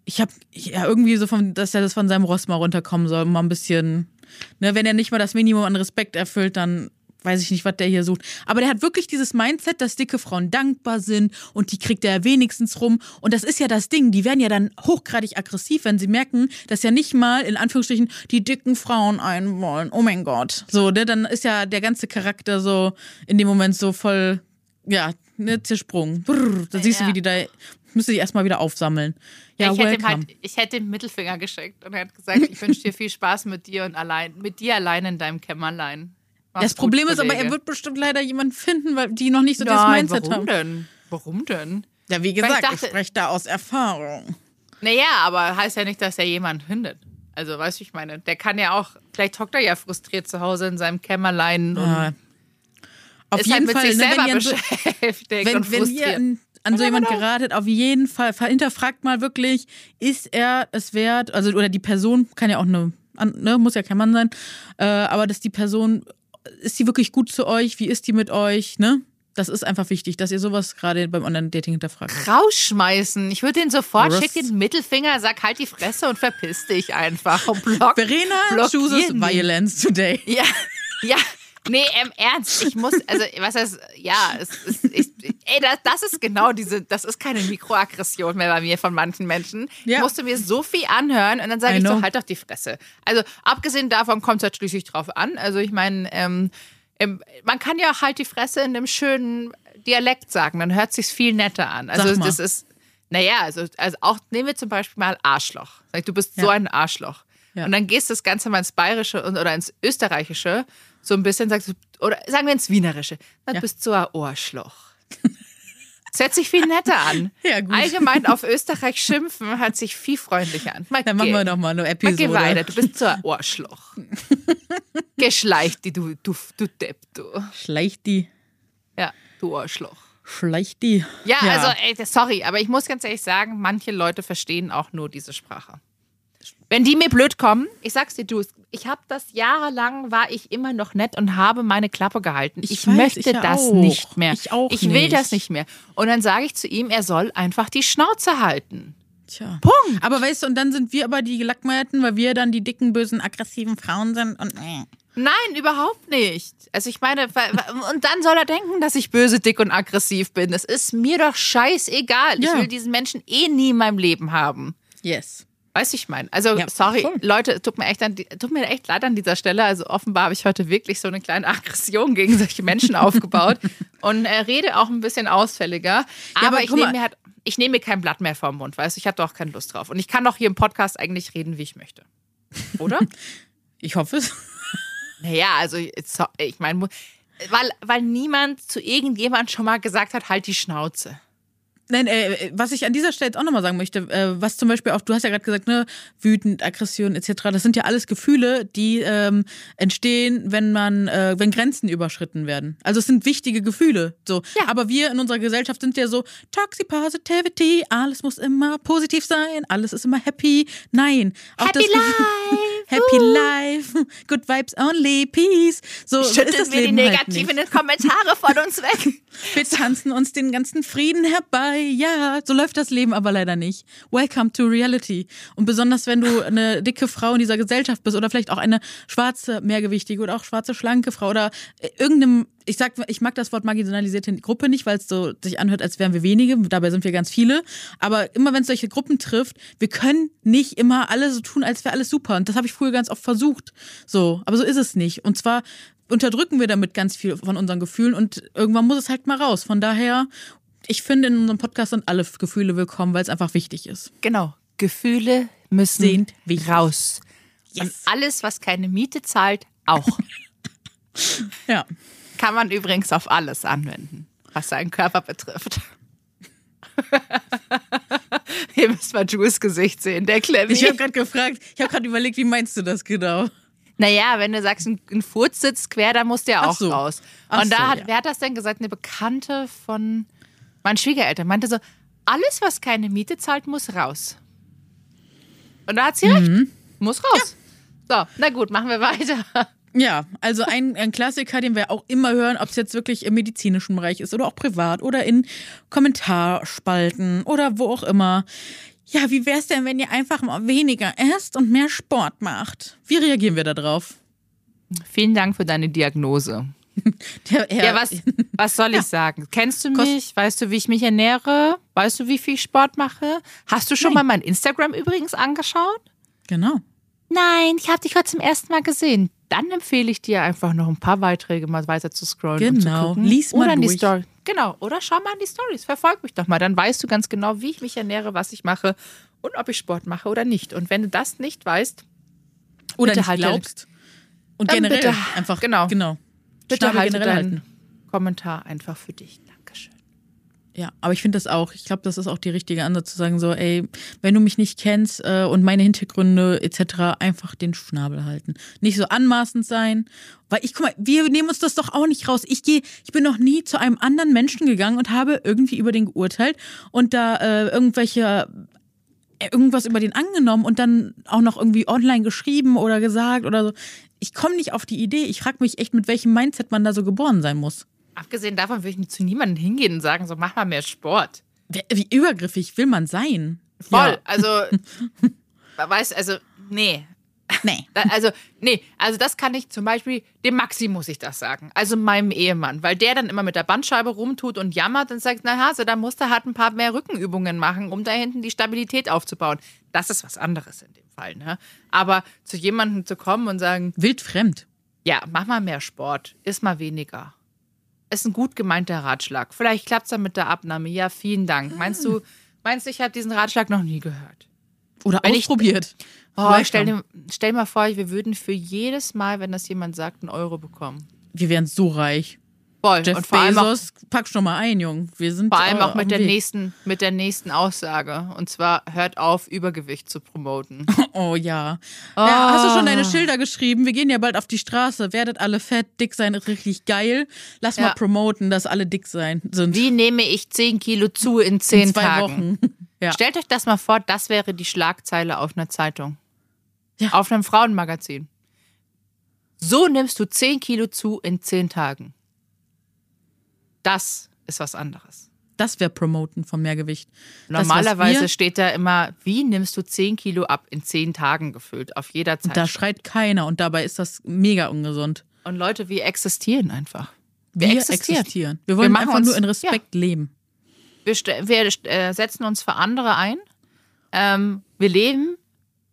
Ich habe ja irgendwie so von, dass er das von seinem Ross mal runterkommen soll, mal ein bisschen. Ne, wenn er nicht mal das Minimum an Respekt erfüllt, dann weiß ich nicht, was der hier sucht. Aber der hat wirklich dieses Mindset, dass dicke Frauen dankbar sind und die kriegt er wenigstens rum. Und das ist ja das Ding. Die werden ja dann hochgradig aggressiv, wenn sie merken, dass ja nicht mal in Anführungsstrichen die dicken Frauen einen wollen. Oh mein Gott. So, ne, dann ist ja der ganze Charakter so in dem Moment so voll, ja, ne, zersprungen. Brrr, da siehst Ja. du, wie die da, müsste ich erstmal wieder aufsammeln. Ja, ich, hätte halt, ich hätte ihm Mittelfinger geschickt und er hat gesagt, ich wünsche dir viel Spaß mit dir und allein, mit dir allein in deinem Kämmerlein. Mach's das gut, Problem ist aber, Kollege. er wird bestimmt leider jemanden finden, weil die noch nicht so Nein, Mindset warum haben. denn? Warum denn? Ja, wie ich gesagt, ich, dachte- spreche da aus Erfahrung. Naja, aber heißt ja nicht, dass er jemanden findet. Also, weißt du, ich meine, der kann ja auch, vielleicht hockt er ja frustriert zu Hause in seinem Kämmerlein und Ja. Auf ist jeden halt mit Fall, sich ne, selber wenn ihr, beschäftigt wenn, und wenn ihr frustriert. An, so jemand geratet, auf jeden Fall, hinterfragt mal wirklich, ist er es wert, also oder die Person, kann ja auch eine, ne, muss ja kein Mann sein, äh, aber dass die Person, ist die wirklich gut zu euch, wie ist die mit euch, ne? Das ist einfach wichtig, dass ihr sowas gerade beim Online-Dating hinterfragt. rausschmeißen. Ich würde den sofort, Ross. schick den Mittelfinger, sag halt die Fresse und verpiss dich einfach. Und block, Verena chooses die. violence today. Ja, ja. Nee, im Ernst, ich muss, also, was heißt, ja, es ist, ich, ey, das, das ist genau diese, das ist keine Mikroaggression mehr bei mir von manchen Menschen. Ja. Ich musste mir so viel anhören und dann sage ich so, halt doch die Fresse. Also, abgesehen davon kommt es halt schließlich drauf an. Also, ich meine, ähm, ähm, man kann ja halt die Fresse in einem schönen Dialekt sagen, dann hört sich's viel netter an. Also, das ist, naja, also, also auch, nehmen wir zum Beispiel mal Arschloch. Sag, du bist so Ja. ein Arschloch. Ja. Und dann gehst du das Ganze mal ins Bayerische oder ins Österreichische, so ein bisschen sagst du, oder sagen wir ins Wienerische, dann Ja. bist du ein Ohrschloch. Das hört sich viel netter an. Ja, gut. Allgemein auf Österreich schimpfen hört sich viel freundlicher an. Mal Dann machen geh- wir doch mal eine Mal Episode. geh weiter, du bist so ein Ohrschloch. Geschleicht die, du, du, du Depp, du. Schleicht die, Ja, du Ohrschloch. schleicht die. Ja, also, ey, sorry, aber ich muss ganz ehrlich sagen, manche Leute verstehen auch nur diese Sprache. Wenn die mir blöd kommen, ich sag's dir, du, ich habe das jahrelang, war ich immer noch nett und habe meine Klappe gehalten. Ich, Ich weiß, möchte ich das auch. nicht mehr. Ich auch Ich will nicht. das nicht mehr. Und dann sage ich zu ihm, er soll einfach die Schnauze halten. Tja. Punkt. Aber weißt du, und dann sind wir aber die Gelackmeierten, weil wir dann die dicken, bösen, aggressiven Frauen sind und äh. Nein, überhaupt nicht. Also ich meine, und dann soll er denken, dass ich böse, dick und aggressiv bin. Es ist mir doch scheißegal. Ich Ja. will diesen Menschen eh nie in meinem Leben haben. Yes. Weißt du, ich meine? Also, Ja, sorry, voll. Leute, tut mir, echt an, tut mir echt leid an dieser Stelle. Also, offenbar habe ich heute wirklich so eine kleine Aggression gegen solche Menschen aufgebaut und äh, rede auch ein bisschen ausfälliger. Aber, aber ich nehme mir, halt, ich nehme mir kein Blatt mehr vom Mund, weißt du? Ich habe da auch keine Lust drauf. Und ich kann doch hier im Podcast eigentlich reden, wie ich möchte. Oder? Ich hoffe es. naja, also, so- ich meine, weil, weil niemand zu irgendjemand schon mal gesagt hat, halt die Schnauze. Nein, äh, was ich an dieser Stelle jetzt auch nochmal sagen möchte, äh, was zum Beispiel auch, du hast ja gerade gesagt, ne, wütend, Aggression etc., das sind ja alles Gefühle, die ähm, entstehen, wenn man, äh, wenn Grenzen überschritten werden. Also es sind wichtige Gefühle. So. Ja. Aber wir in unserer Gesellschaft sind ja so, Toxic Positivity, alles muss immer positiv sein, alles ist immer happy. Nein. Auch Happy das life! Happy life, good vibes only, peace. So ist Schütteln das wir die Leben halt negativen nicht. Kommentare von uns weg. Wir tanzen uns den ganzen Frieden herbei. Ja, so läuft das Leben aber leider nicht. Welcome to reality. Und besonders wenn du eine dicke Frau in dieser Gesellschaft bist oder vielleicht auch eine schwarze, mehrgewichtige oder auch schwarze, schlanke Frau oder äh, irgendeinem, ich sag, ich mag das Wort marginalisierte Gruppe nicht, weil es so sich anhört, als wären wir wenige. Dabei sind wir ganz viele. Aber immer wenn es solche Gruppen trifft, wir können nicht immer alle so tun, als wäre alles super. Und das habe ich früher ganz oft versucht. So, aber so ist es nicht. Und zwar unterdrücken wir damit ganz viel von unseren Gefühlen und irgendwann muss es halt mal raus. Von daher, ich finde, in unserem Podcast sind alle Gefühle willkommen, weil es einfach wichtig ist. Genau. Gefühle müssen Sind wichtig. raus. Yes. Und alles, was keine Miete zahlt, auch. Ja. Kann man übrigens auf alles anwenden, was seinen Körper betrifft. Hier müsst mal Jules Gesicht sehen, der Clemmy. Ich habe gerade gefragt, ich habe gerade überlegt, wie meinst du das genau? Naja, wenn du sagst, ein, Furz sitzt quer, dann muss der auch so. raus. Ach Und da so, hat, ja. wer hat das denn gesagt? Eine Bekannte von meinen Schwiegereltern meinte so, alles, was keine Miete zahlt, muss raus. Und da hat sie recht. Mhm. Muss raus. So, na gut, machen wir weiter. Ja, also ein, ein Klassiker, den wir auch immer hören, ob es jetzt wirklich im medizinischen Bereich ist oder auch privat oder in Kommentarspalten oder wo auch immer. Ja, wie wär's denn, wenn ihr einfach mal weniger esst und mehr Sport macht? Wie reagieren wir da drauf? Vielen Dank für deine Diagnose. Der Ja, was, was soll ich sagen? Kennst du mich? Weißt du, wie ich mich ernähre? Weißt du, wie viel ich Sport mache? Hast du schon Nein. mal mein Instagram übrigens angeschaut? Genau. Nein, ich habe dich heute zum ersten Mal gesehen. Dann empfehle ich dir einfach noch ein paar Beiträge mal weiter zu scrollen und zu Genau. Lies mal oder in die durch. Story. Genau, oder schau mal in die Stories. Verfolg mich doch mal. Dann weißt du ganz genau, wie ich mich ernähre, was ich mache und ob ich Sport mache oder nicht. Und wenn du das nicht weißt, Oder nicht halte glaubst. Und generell bitte- einfach. genau. genau. bitte Schnabel halte generell deinen halten. Kommentar einfach für dich. Ja, aber ich finde das auch. Ich glaube, das ist auch die richtige Ansatz zu sagen, so, ey, wenn du mich nicht kennst äh, und meine Hintergründe etc., einfach den Schnabel halten. Nicht so anmaßend sein. Weil ich, guck mal, wir nehmen uns das doch auch nicht raus. Ich gehe, ich bin noch nie zu einem anderen Menschen gegangen und habe irgendwie über den geurteilt und da äh, irgendwelche äh, irgendwas über den angenommen und dann auch noch irgendwie online geschrieben oder gesagt oder so. Ich komme nicht auf die Idee. Ich frage mich echt, mit welchem Mindset man da so geboren sein muss. Abgesehen davon würde ich zu niemandem hingehen und sagen, so mach mal mehr Sport. Wie übergriffig will man sein? Voll. Ja. Also, weißt also, nee. Nee. Also, nee, also das kann ich zum Beispiel, dem Maxi muss ich das sagen. Also meinem Ehemann, weil der dann immer mit der Bandscheibe rumtut und jammert und sagt, na Hase, da musst du halt ein paar mehr Rückenübungen machen, um da hinten die Stabilität aufzubauen. Das ist was anderes in dem Fall, ne? Aber zu jemandem zu kommen und sagen, Wildfremd. ja, mach mal mehr Sport, isst mal weniger. Ist ein gut gemeinter Ratschlag. Vielleicht klappt es dann mit der Abnahme. Ja, vielen Dank. Meinst du, meinst du, ich habe diesen Ratschlag noch nie gehört? Oder Wenn ich- ausprobiert. Oh, Vielleicht stell, dir, stell mal vor, wir würden für jedes Mal, wenn das jemand sagt, einen Euro bekommen. Wir wären so reich. Voll. Jeff und vor allem, auch, pack schon mal ein, Jung. Wir sind vor allem äh, auch mit der, Weg. nächsten, mit der nächsten Aussage. Und zwar, hört auf, Übergewicht zu promoten. Oh ja. Oh. ja. Hast du schon deine Schilder geschrieben? Wir gehen ja bald auf die Straße. Werdet alle fett, dick sein ist richtig geil. Lass mal Ja. promoten, dass alle dick sein sind. Wie nehme ich 10 Kilo zu in 10 In zwei Tagen? Wochen. Ja. Stellt euch das mal vor, das wäre die Schlagzeile auf einer Zeitung. Ja. Auf einem Frauenmagazin. So nimmst du 10 Kilo zu in 10 Tagen. Das ist was anderes. Das wäre Promoten von Mehrgewicht. Das, Normalerweise wir- steht da immer, wie nimmst du 10 Kilo ab in 10 Tagen gefüllt, auf jeder Zeit. Da schreit keiner und dabei ist das mega ungesund. Und Leute, wir existieren einfach. Wir, Wir existieren. existieren. Wir wollen machen einfach uns- nur in Respekt leben. Wir, wir äh, setzen uns für andere ein. Ähm, wir leben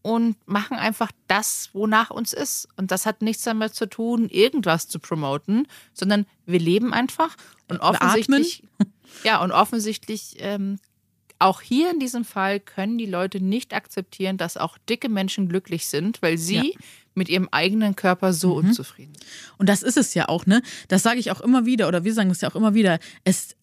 und machen einfach das, wonach uns ist. Und das hat nichts damit zu tun, irgendwas zu promoten, sondern wir leben einfach. Und offensichtlich, ja, und offensichtlich ähm, auch hier in diesem Fall können die Leute nicht akzeptieren, dass auch dicke Menschen glücklich sind, weil sie Ja. mit ihrem eigenen Körper so unzufrieden sind. Und das ist es ja auch, ne? Das sage ich auch immer wieder, oder wir sagen es ja auch immer wieder. Es,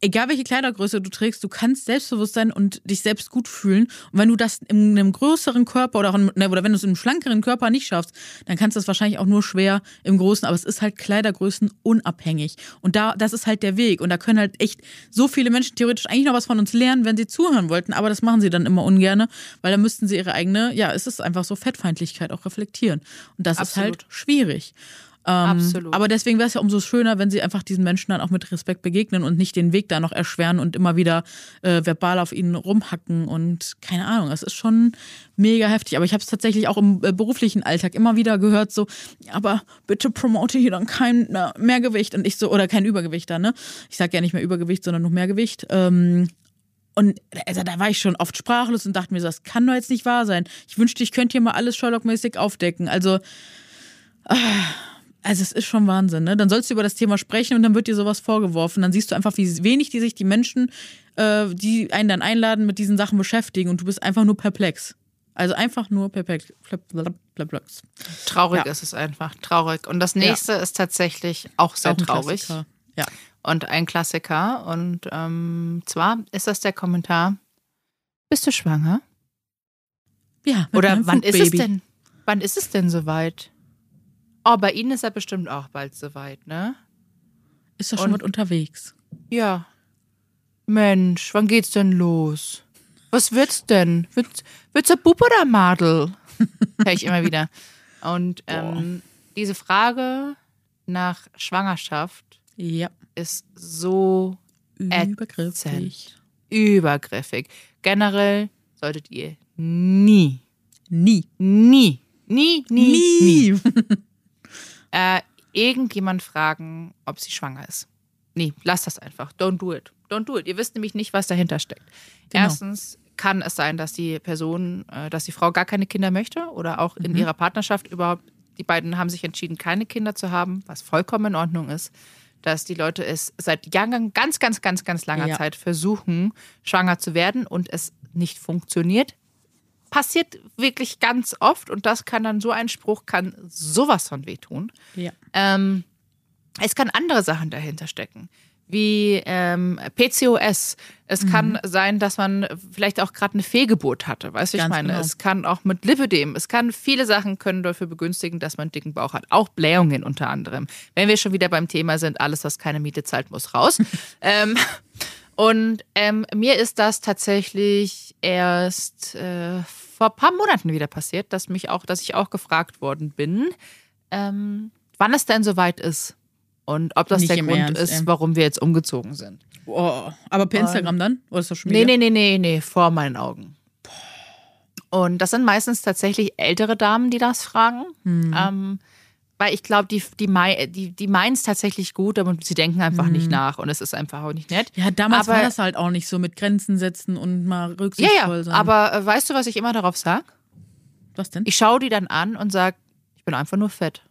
egal welche Kleidergröße du trägst, du kannst selbstbewusst sein und dich selbst gut fühlen. Und wenn du das in einem größeren Körper oder, in, ne, oder wenn du es in einem schlankeren Körper nicht schaffst, dann kannst du es wahrscheinlich auch nur schwer im Großen. Aber es ist halt Kleidergrößen unabhängig. Und da, das ist halt der Weg. Und da können halt echt so viele Menschen theoretisch eigentlich noch was von uns lernen, wenn sie zuhören wollten. Aber das machen sie dann immer ungerne, weil dann müssten sie ihre eigene, ja, es ist einfach so Fettfeindlichkeit auch reflektieren. Und das ist halt Absolut. schwierig. Ähm, Absolut. Aber deswegen wäre es ja umso schöner, wenn sie einfach diesen Menschen dann auch mit Respekt begegnen und nicht den Weg da noch erschweren und immer wieder äh, verbal auf ihnen rumhacken und keine Ahnung. Das ist schon mega heftig. Aber ich habe es tatsächlich auch im äh, beruflichen Alltag immer wieder gehört, so, "Ja, aber bitte promote hier dann kein na, Mehrgewicht und ich so, oder kein Übergewicht dann, ne? Ich sage ja nicht mehr Übergewicht, sondern noch Mehrgewicht. Ähm, und also, da war ich schon oft sprachlos und dachte mir so, das kann doch jetzt nicht wahr sein. Ich wünschte, ich könnte hier mal alles Sherlock-mäßig aufdecken. Also, Also es ist schon Wahnsinn, ne? Dann sollst du über das Thema sprechen und dann wird dir sowas vorgeworfen. Dann siehst du einfach, wie wenig die sich die Menschen, äh, die einen dann einladen, mit diesen Sachen beschäftigen und du bist einfach nur perplex. Also einfach nur perplex. perplex. Traurig Ja. ist es einfach, traurig. Und das nächste ist tatsächlich auch sehr Auch traurig Klassiker. Ja. und ein Klassiker. Und ähm, zwar ist das der Kommentar: Bist du schwanger? Ja, mit Oder wann ist es denn? Wann ist es denn soweit? Oh, bei Ihnen ist er bestimmt auch bald soweit, ne? Ist doch schon was unterwegs. Ja. Mensch, wann geht's denn los? Was wird's denn? Wird's, wird's ein Bub oder Madel? Hör ich immer wieder. Und ähm, diese Frage nach Schwangerschaft Ja. ist so Übergriffig. übergriffig. Generell solltet ihr nie, Nie. nie, nie, nie, nie, Nie. äh, irgendjemand fragen, ob sie schwanger ist. Nee, lasst das einfach. Don't do it. Don't do it. Ihr wisst nämlich nicht, was dahinter steckt. Genau. Erstens kann es sein, dass die Person, äh, dass die Frau gar keine Kinder möchte oder auch in ihrer Partnerschaft überhaupt, die beiden haben sich entschieden, keine Kinder zu haben, was vollkommen in Ordnung ist. Dass die Leute es seit Jahren, ganz, ganz, ganz, ganz langer Ja. Zeit versuchen, schwanger zu werden und es nicht funktioniert. Passiert wirklich ganz oft und das kann dann so ein Spruch, kann sowas von wehtun. Ja. Ähm, es kann andere Sachen dahinter stecken, wie ähm, PCOS. Es Mhm. kann sein, dass man vielleicht auch gerade eine Fehlgeburt hatte, weißt du, ich meine. genau. Es kann auch mit Lipidem, es kann viele Sachen können dafür begünstigen, dass man einen dicken Bauch hat. Auch Blähungen unter anderem. Wenn wir schon wieder beim Thema sind, alles, was keine Miete zahlt, muss raus. ähm, und ähm, mir ist das tatsächlich erst äh, vor ein paar Monaten wieder passiert, dass mich auch, dass ich auch gefragt worden bin, ähm, wann es denn soweit ist und ob das Nicht der Grund Ernst, ist, ey. warum wir jetzt umgezogen sind. Oh, aber per Instagram dann? Oder ist das schon Nee, nee, nee, nee, nee, vor meinen Augen. Und das sind meistens tatsächlich ältere Damen, die das fragen. Hm. Ähm, weil ich glaube, die, die, die, die meinen es tatsächlich gut, aber sie denken einfach nicht nach und es ist einfach auch nicht nett. Ja, damals Aber- war das halt auch nicht so mit Grenzen setzen und mal Ja, rücksichtsvoll ja, sein. aber äh, weißt du, was ich immer darauf sage? Was denn? Ich schaue die dann an und sage, ich bin einfach nur fett.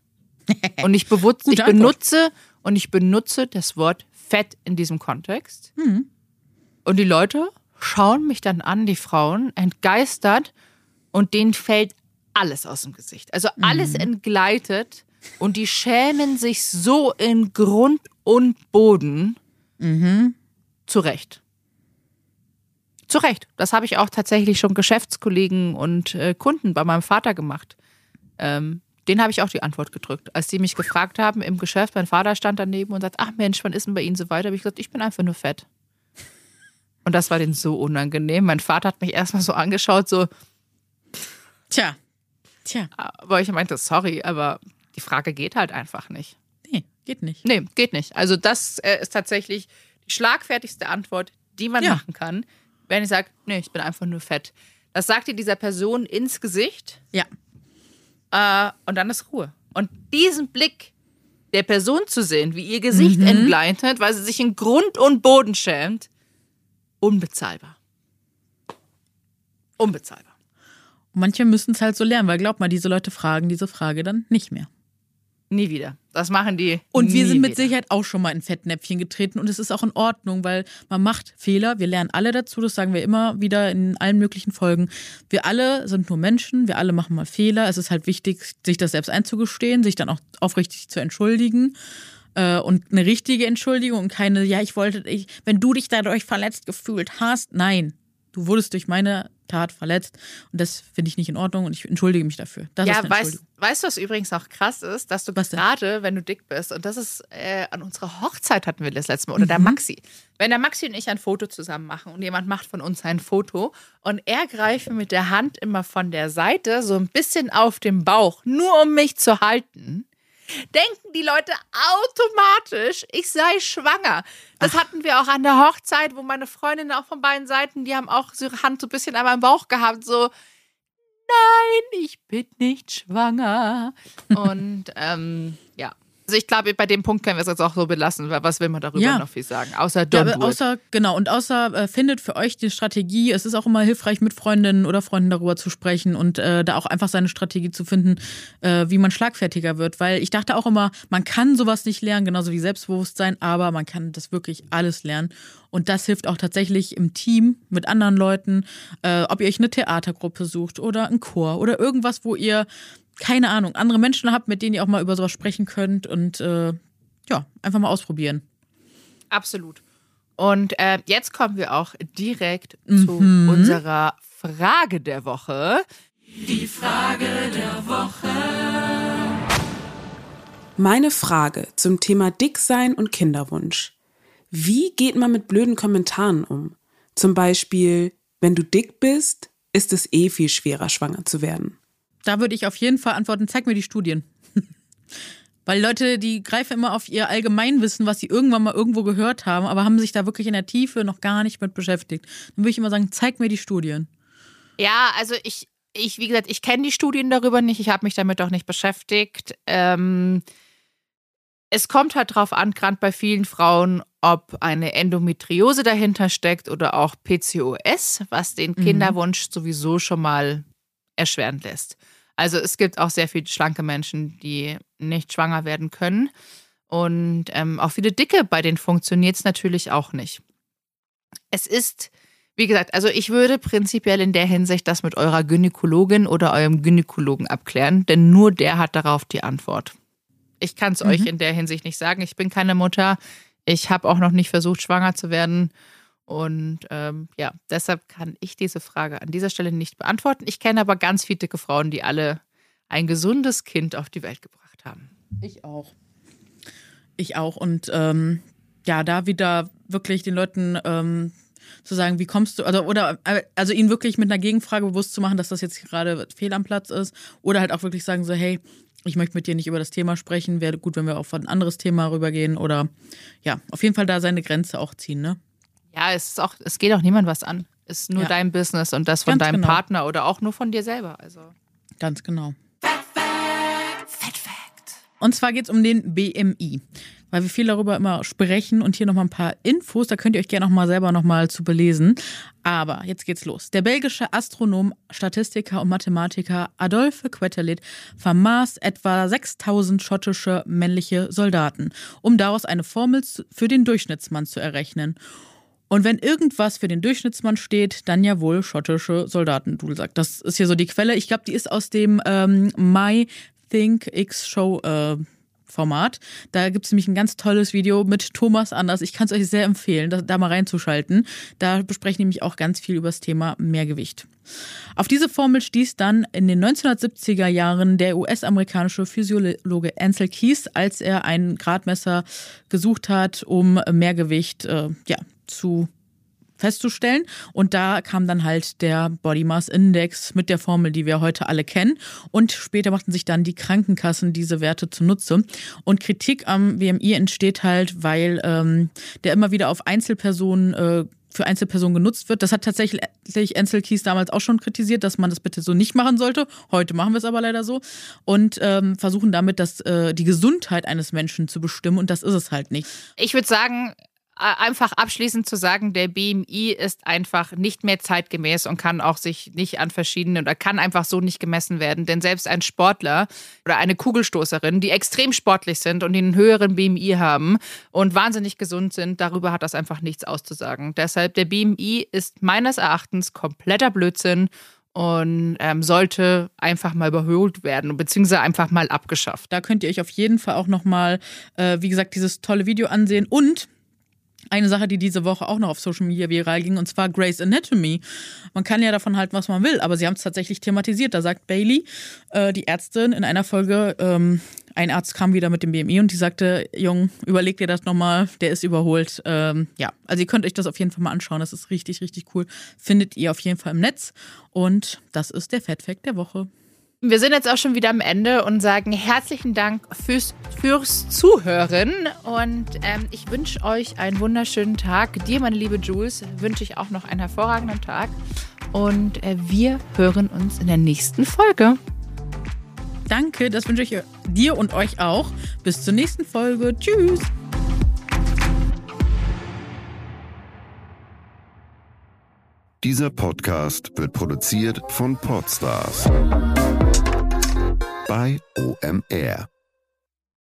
Und ich, bewusst, Gute ich benutze und ich benutze das Wort fett in diesem Kontext. Hm. Und die Leute schauen mich dann an, die Frauen, entgeistert und denen fällt alles aus dem Gesicht. Also alles Mhm. entgleitet und die schämen sich so in Grund und Boden. Mhm. Zu Recht. Zu Recht. Das habe ich auch tatsächlich schon Geschäftskollegen und äh, Kunden bei meinem Vater gemacht. Ähm, den habe ich auch die Antwort gedrückt. Als die mich gefragt haben im Geschäft, mein Vater stand daneben und sagt, ach Mensch, wann ist denn bei Ihnen so weit? habe ich gesagt, ich bin einfach nur fett. Und das war denen so unangenehm. Mein Vater hat mich erstmal so angeschaut, so, Tja. Tja. aber ich meinte, sorry, aber die Frage geht halt einfach nicht. Nee, geht nicht. Nee, geht nicht. Also das äh, ist tatsächlich die schlagfertigste Antwort, die man Ja. machen kann, wenn ich sage, nee, ich bin einfach nur fett. Das sagt ihr dieser Person ins Gesicht Ja. äh, und dann ist Ruhe. Und diesen Blick der Person zu sehen, wie ihr Gesicht entgleitet, weil sie sich in Grund und Boden schämt, unbezahlbar. Unbezahlbar. Und manche müssen es halt so lernen, weil glaub mal, diese Leute fragen diese Frage dann nicht mehr. Nie wieder. Das machen die. Und wir sind mit wieder. Sicherheit auch schon mal in Fettnäpfchen getreten und es ist auch in Ordnung, weil man macht Fehler. Wir lernen alle dazu, das sagen wir immer wieder in allen möglichen Folgen. Wir alle sind nur Menschen, wir alle machen mal Fehler. Es ist halt wichtig, sich das selbst einzugestehen, sich dann auch aufrichtig zu entschuldigen. Äh, und eine richtige Entschuldigung und keine, ja, ich wollte, ich, wenn du dich dadurch verletzt gefühlt hast. Nein, du wurdest durch meine Tat verletzt und das finde ich nicht in Ordnung und ich entschuldige mich dafür. Das Ja, weißt, weißt du, was übrigens auch krass ist, dass du gerade, wenn du dick bist, und das ist äh, an unserer Hochzeit hatten wir das letzte Mal, oder Mhm. der Maxi. Wenn der Maxi und ich ein Foto zusammen machen und jemand macht von uns ein Foto und er greife mit der Hand immer von der Seite so ein bisschen auf den Bauch, nur um mich zu halten, denken die Leute automatisch, ich sei schwanger. Das hatten wir auch an der Hochzeit, wo meine Freundinnen auch von beiden Seiten, die haben auch ihre Hand so ein bisschen an meinem Bauch gehabt, so, nein, ich bin nicht schwanger. Und ähm, ja, Also ich glaube, bei dem Punkt können wir es jetzt auch so belassen, weil was will man darüber Ja. noch viel sagen? Außer don't Ja, außer, genau, und außer äh, findet für euch die Strategie. Es ist auch immer hilfreich, mit Freundinnen oder Freunden darüber zu sprechen und äh, da auch einfach seine Strategie zu finden, äh, wie man schlagfertiger wird. Weil ich dachte auch immer, man kann sowas nicht lernen, genauso wie Selbstbewusstsein, aber man kann das wirklich alles lernen. Und das hilft auch tatsächlich im Team mit anderen Leuten, äh, ob ihr euch eine Theatergruppe sucht oder einen Chor oder irgendwas, wo ihr, keine Ahnung, andere Menschen habt, mit denen ihr auch mal über sowas sprechen könnt und äh, ja, einfach mal ausprobieren. Absolut. Und äh, jetzt kommen wir auch direkt Mhm. zu unserer Frage der Woche. Meine Frage zum Thema Dicksein und Kinderwunsch. Wie geht man mit blöden Kommentaren um? Zum Beispiel, wenn du dick bist, ist es eh viel schwerer, schwanger zu werden. Da würde ich auf jeden Fall antworten, zeig mir die Studien. Weil Leute, die greifen immer auf ihr Allgemeinwissen, was sie irgendwann mal irgendwo gehört haben, aber haben sich da wirklich in der Tiefe noch gar nicht mit beschäftigt. Dann würde ich immer sagen, zeig mir die Studien. Ja, also ich, ich wie gesagt, ich kenne die Studien darüber nicht. Ich habe mich damit auch nicht beschäftigt. Ähm, es kommt halt drauf an, gerade bei vielen Frauen, ob eine Endometriose dahinter steckt oder auch PCOS, was den Kinderwunsch sowieso schon mal erschweren lässt. Also es gibt auch sehr viele schlanke Menschen, die nicht schwanger werden können. Und ähm, auch viele Dicke, bei denen funktioniert es natürlich auch nicht. Es ist, wie gesagt, also ich würde prinzipiell in der Hinsicht das mit eurer Gynäkologin oder eurem Gynäkologen abklären, denn nur der hat darauf die Antwort. Ich kann es euch in der Hinsicht nicht sagen. Ich bin keine Mutter. Ich habe auch noch nicht versucht, schwanger zu werden. Und ähm, ja, deshalb kann ich diese Frage an dieser Stelle nicht beantworten. Ich kenne aber ganz viele dicke Frauen, die alle ein gesundes Kind auf die Welt gebracht haben. Ich auch. Ich auch. Und ähm, ja, da wieder wirklich den Leuten ähm, zu sagen, wie kommst du, also oder äh, also ihnen wirklich mit einer Gegenfrage bewusst zu machen, dass das jetzt gerade fehl am Platz ist. Oder halt auch wirklich sagen so, hey, ich möchte mit dir nicht über das Thema sprechen, wäre gut, wenn wir auf ein anderes Thema rübergehen. Oder ja, auf jeden Fall da seine Grenze auch ziehen, ne? Ja, es ist auch, es geht auch niemand was an. Es ist nur Ja. dein Business und das von Ganz deinem genau. Partner oder auch nur von dir selber. Also. Ganz genau. Und zwar geht es um den BMI, weil wir viel darüber immer sprechen und hier nochmal ein paar Infos, da könnt ihr euch gerne nochmal selber nochmal zu belesen. Aber jetzt geht's los. Der belgische Astronom, Statistiker und Mathematiker Adolphe Quetelet vermaß etwa 6000 schottische männliche Soldaten, um daraus eine Formel für den Durchschnittsmann zu errechnen. Und wenn irgendwas für den Durchschnittsmann steht, dann ja wohl schottische Soldaten, du sagst. Das ist hier so die Quelle. Ich glaube, die ist aus dem ähm, My Think X Show äh, Format. Da gibt es nämlich ein ganz tolles Video mit Thomas Anders. Ich kann es euch sehr empfehlen, da, da mal reinzuschalten. Da besprechen nämlich auch ganz viel über das Thema Mehrgewicht. Auf diese Formel stieß dann in den 1970er Jahren der US-amerikanische Physiologe Ansel Keys, als er ein Gradmesser gesucht hat, um Mehrgewicht äh, ja, zu festzustellen. Und da kam dann halt der Body Mass Index mit der Formel, die wir heute alle kennen. Und später machten sich dann die Krankenkassen diese Werte zunutze. Und Kritik am WMI entsteht halt, weil ähm, der immer wieder auf Einzelpersonen äh, für Einzelpersonen genutzt wird. Das hat tatsächlich Ansel Keys damals auch schon kritisiert, dass man das bitte so nicht machen sollte. Heute machen wir es aber leider so. Und ähm, versuchen damit, das, äh, die Gesundheit eines Menschen zu bestimmen. Und das ist es halt nicht. Ich würde sagen, einfach abschließend zu sagen, der BMI ist einfach nicht mehr zeitgemäß und kann auch sich nicht an verschiedenen oder kann einfach so nicht gemessen werden. Denn selbst ein Sportler oder eine Kugelstoßerin, die extrem sportlich sind und einen höheren BMI haben und wahnsinnig gesund sind, darüber hat das einfach nichts auszusagen. Deshalb der BMI ist meines Erachtens kompletter Blödsinn und ähm, sollte einfach mal überholt werden, beziehungsweise einfach mal abgeschafft. Da könnt ihr euch auf jeden Fall auch nochmal, äh, wie gesagt, dieses tolle Video ansehen. Und eine Sache, die diese Woche auch noch auf Social Media viral ging, und zwar Grey's Anatomy. Man kann ja davon halten, was man will, aber sie haben es tatsächlich thematisiert. Da sagt Bailey, äh, die Ärztin, in einer Folge, ähm, ein Arzt kam wieder mit dem BMI und die sagte, Jung, überleg dir das nochmal, der ist überholt. Ähm, ja, also ihr könnt euch das auf jeden Fall mal anschauen. Das ist richtig, richtig cool. Findet ihr auf jeden Fall im Netz. Und das ist der Fat Fact der Woche. Wir sind jetzt auch schon wieder am Ende und sagen herzlichen Dank fürs, fürs Zuhören. Und ähm, ich wünsche euch einen wunderschönen Tag. Dir, meine liebe Jules, wünsche ich auch noch einen hervorragenden Tag. Und äh, wir hören uns in der nächsten Folge. Danke, das wünsche ich dir und euch auch. Bis zur nächsten Folge. Tschüss. Dieser Podcast wird produziert von Podstars bei OMR.